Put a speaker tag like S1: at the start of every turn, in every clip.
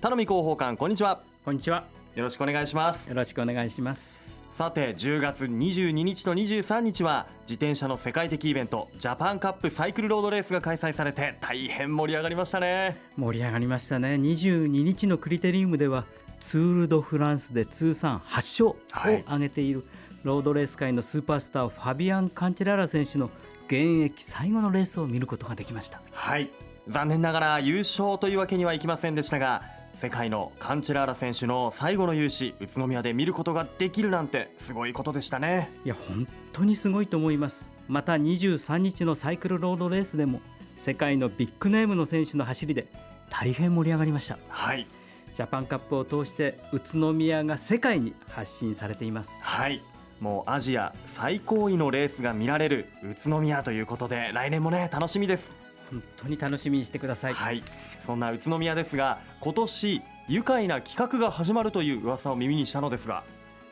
S1: 田野美広報官こんにちは。
S2: こんにちは。
S1: よろしくお願いします。
S2: よろしくお願いします。
S1: さて10月22日と23日は自転車の世界的イベントジャパンカップサイクルロードレースが開催されて大変盛り上がりましたね。
S2: 盛り上がりましたね。22日のクリテリウムではツール・ド・フランスで通算8勝を挙げている、ロードレース界のスーパースターファビアン・カンチェララ選手の現役最後のレースを見ることができました。
S1: はい残念ながら優勝というわけにはいきませんでしたが世界のカンチェラーラ選手の最後の勇姿宇都宮で見ることができるなんてすごいことでしたね。
S2: いや本当にすごいと思います。また23日のサイクルロードレースでも世界のビッグネームの選手の走りで大変盛り上がりました。
S1: はい。
S2: ジャパンカップを通して宇都宮が世界に発信されています。
S1: はい。もうアジア最高位のレースが見られる宇都宮ということで来年もね楽しみです
S2: 本当に楽しみにしてください。
S1: はい。そんな宇都宮ですが今年愉快な企画が始まるという噂を耳にしたのですが。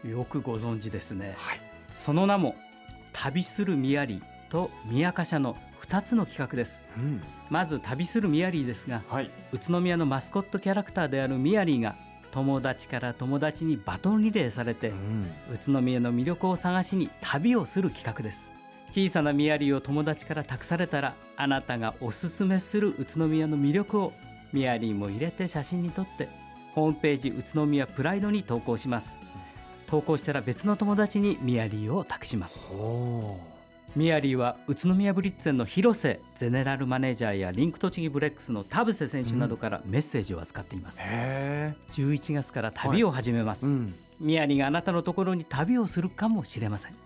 S2: よくご存知ですね、
S1: はい。
S2: その名も旅するミヤリーと宮カ社の2つの企画です。
S1: うん。
S2: まず旅するミヤリーですが
S1: はい。
S2: 宇都宮のマスコットキャラクターであるミヤリーが友達から友達にバトンリレーされて
S1: うん。
S2: 宇都宮の魅力を探しに旅をする企画です小さなミヤリーを友達から託されたらあなたがおすすめする宇都宮の魅力をミヤリーも入れて写真に撮ってホームページ宇都宮プライドに投稿します。投稿したら別の友達にミヤリーを託します。
S1: お
S2: ミヤリーは宇都宮ブリッツェンの広瀬ゼネラルマネージャーやリンク栃木ブレックスの田臥選手などからメッセージを預かっています、
S1: へ
S2: 11月から旅を始めます、
S1: えうん。
S2: ミヤリがあなたのところに旅をするかもしれません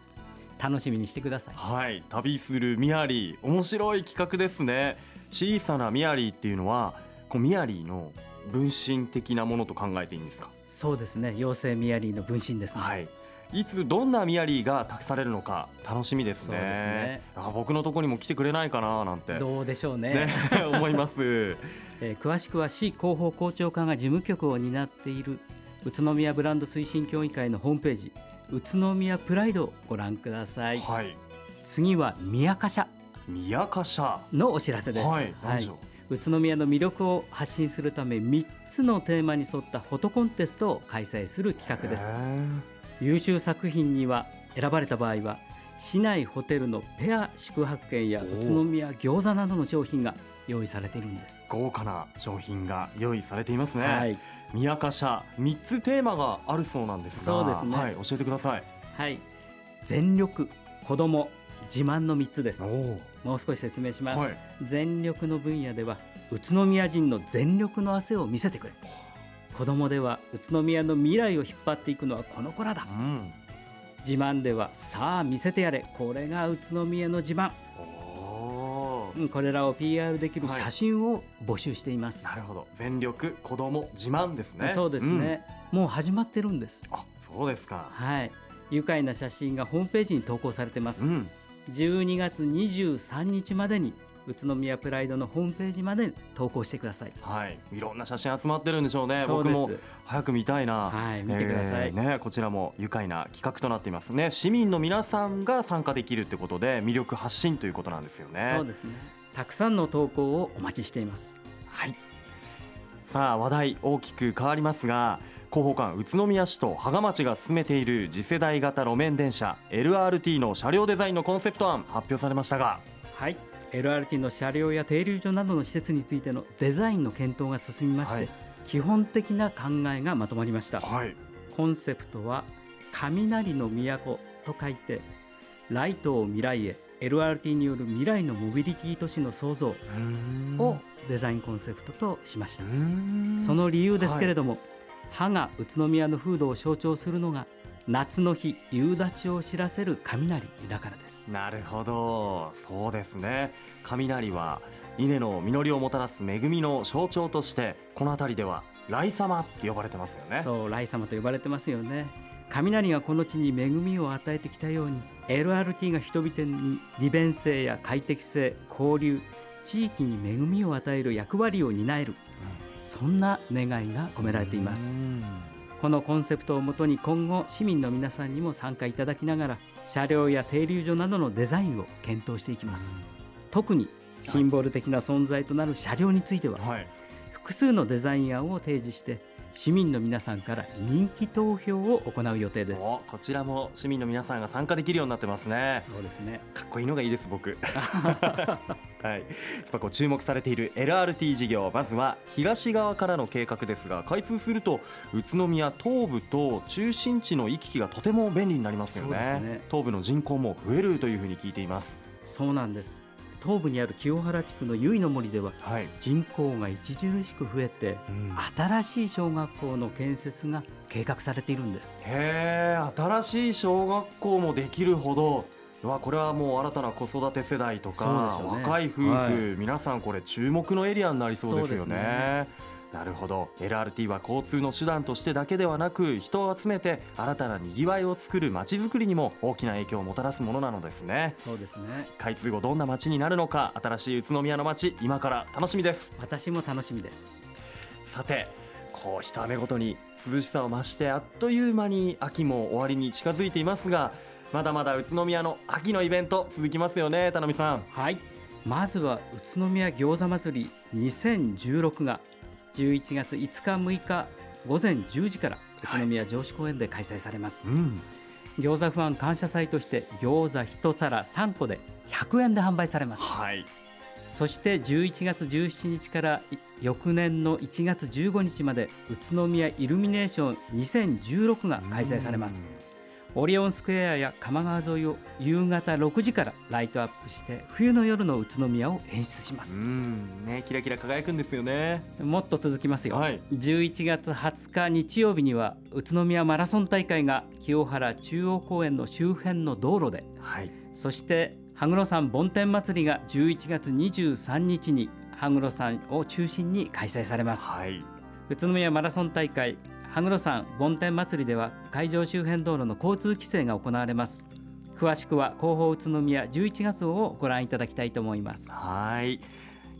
S2: 楽しみにしてください。
S1: はい。旅するミヤリー。面白い企画ですね。小さなミヤリーっていうのはこうミヤリーの分身的なものと考えていいんですか？
S2: そうですね。妖精ミヤリーの分身ですね、
S1: はい。いつどんなミヤリーが託されるのか楽しみですね。
S2: そうですね。
S1: あ僕のところにも来てくれないかななんて。
S2: どうでしょうね。
S1: ね 思います。
S2: えー詳しくは市広報校長課が事務局を担っている宇都宮ブランド推進協議会のホームページ宇都宮プライドをご覧ください、
S1: はい。
S2: 次は宮カ社
S1: 宮カ社
S2: のお知らせです、
S1: はい何でしょう、
S2: 宇都宮の魅力を発信するため3つのテーマに沿ったフォトコンテストを開催する企画です。優秀作品には選ばれた場合は市内ホテルのペア宿泊券や
S1: お
S2: 宇都宮餃子などの商品が用意されているんです。
S1: 豪華な商品が用意されていますね、
S2: はい、
S1: 宮カ社三つテーマがあるそうなんですが
S2: そうですね
S1: はい教えてください
S2: はい、全力子供自慢の3つです。
S1: お
S2: もう少し説明します。
S1: はい
S2: 全力の分野では宇都宮人の全力の汗を見せてくれ。子供では宇都宮の未来を引っ張っていくのはこの子らだ。
S1: うん
S2: 自慢ではさあ見せてやれこれが宇都宮の自慢。これらを PR できる
S1: はい
S2: 写真を募集しています。
S1: なるほど。全力子供自慢ですね。
S2: そうですね、もう始まってるんです。
S1: うんあそうですか。
S2: はい、愉快な写真がホームページに投稿されてます。
S1: うん。
S2: 12月23日までに宇都宮プライドのホームページまで投稿してください。
S1: はい。いろんな写真集まってるんでしょうね。
S2: そうです。
S1: 僕も早く見たいな。
S2: はい、見てください。
S1: えーね、こちらも愉快な企画となっていますね。市民の皆さんが参加できるってことで魅力発信ということなんですよね。
S2: そうですね。たくさんの投稿をお待ちしています。
S1: はい。さあ話題大きく変わりますが広報館宇都宮市と芳賀町が進めている次世代型路面電車 LRT の車両デザインのコンセプト案発表されましたが。
S2: はい、LRT の車両や停留所などの施設についてのデザインの検討が進みまして、
S1: はい。
S2: 基本的な考えがまとまりました。
S1: はい。
S2: コンセプトは雷の都と書いてライトを未来へ LRT による未来のモビリティ都市の創造をデザインコンセプトとしました、その理由ですけれども、歯が宇都宮の風土を象徴するのが夏の日夕立を知らせる雷だからです。
S1: なるほど。そうですね。雷は稲の実りをもたらす恵みの象徴としてこの辺りでは雷様って呼ばれてますよね。
S2: そう雷様と呼ばれてますよね。雷がこの地に恵みを与えてきたように LRT が人々に利便性や快適性交流地域に恵みを与える役割を担える、そんな願いが込められています。
S1: うん
S2: このコンセプトをもとに今後市民の皆さんにも参加いただきながら車両や停留所などのデザインを検討していきます。特にシンボル的な存在となる車両については
S1: はい。
S2: 複数のデザイン案を提示して市民の皆さんから人気投票を行う予定です。
S1: こちらも市民の皆さんが参加できるようになってますね。
S2: そうですね。
S1: かっこいいのがいいです僕。はい、やっぱこう注目されている LRT 事業。まずは東側からの計画ですが開通すると宇都宮東部と中心地の行き来がとても便利になりますよね、ね、東部の人口も増えるというふうに聞いています。
S2: そうなんです東部にある清原地区の由比の森では、はい、人口が著しく増えて、うん、新しい小学校の建設が計画されているんです。
S1: へえ新しい小学校もできるほど。わこれはもう新たな子育て世代とか、ね、若い夫婦、はい、皆さんこれ注目のエリアになりそうですよね。なるほど。LRT は交通の手段としてだけではなく人を集めて新たなにぎわいを作る街づくりにも大きな影響をもたらすものなのですね。
S2: そうですね。
S1: 開通後どんな街になるのか新しい宇都宮の街今から楽しみです。
S2: 私も楽しみです。
S1: さてこう一雨ごとに涼しさを増してあっという間に秋も終わりに近づいていますがまだまだ宇都宮の秋のイベント続きますよね田波さん。
S2: はい。まずは宇都宮餃子祭り2016が11月5日6日午前10時から宇都宮城址公園で開催されます、はいうん、餃子ファン感謝祭として餃子1皿3個で100円で販売されます、はい、そして11月17日から翌年の1月15日まで宇都宮イルミネーション2016が開催されます、オリオンスクエアや鎌川沿いを夕方6時からライトアップして冬の夜の宇都宮を演出します。
S1: うんねキラキラ輝くんですよね。
S2: もっと続きますよ、はい、11月20日日曜日には宇都宮マラソン大会が清原中央公園の周辺の道路で、はい、そして羽黒山梵天祭りが11月23日に羽黒山を中心に開催されます、はい、宇都宮マラソン大会羽黒山梵天祭りでは会場周辺道路の交通規制が行われます。詳しくは広報宇都宮11月号をご覧いただきたいと思います。
S1: はい。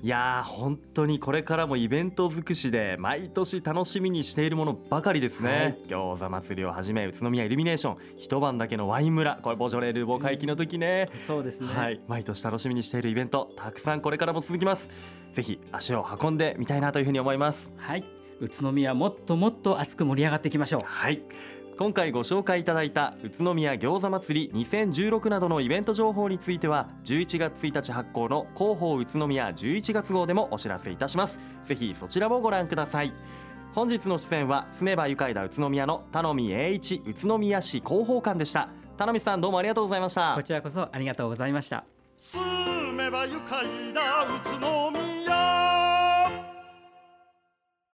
S1: いや本当にこれからもイベント尽くしで毎年楽しみにしているものばかりですね、はい、餃子祭りをはじめ宇都宮イルミネーション一晩だけのワイン村これボジョレ・ルーボ会期の時ね、
S2: うん、そうですね。
S1: はい。毎年楽しみにしているイベントたくさんこれからも続きます。ぜひ足を運んでみたいなというふうに思います。
S2: はい宇都宮もっともっと熱く盛り上がっていきましょう。
S1: はい。今回ご紹介いただいた宇都宮餃子祭り2016などのイベント情報については11月1日発行の広報宇都宮11月号でもお知らせいたします。ぜひそちらもご覧ください。本日の出演は住めば愉快だ宇都宮の田野栄一宇都宮市広報官でした。田野さんどうもありがとうございました。
S2: こちらこそありがとうございました。住めば愉快だ宇都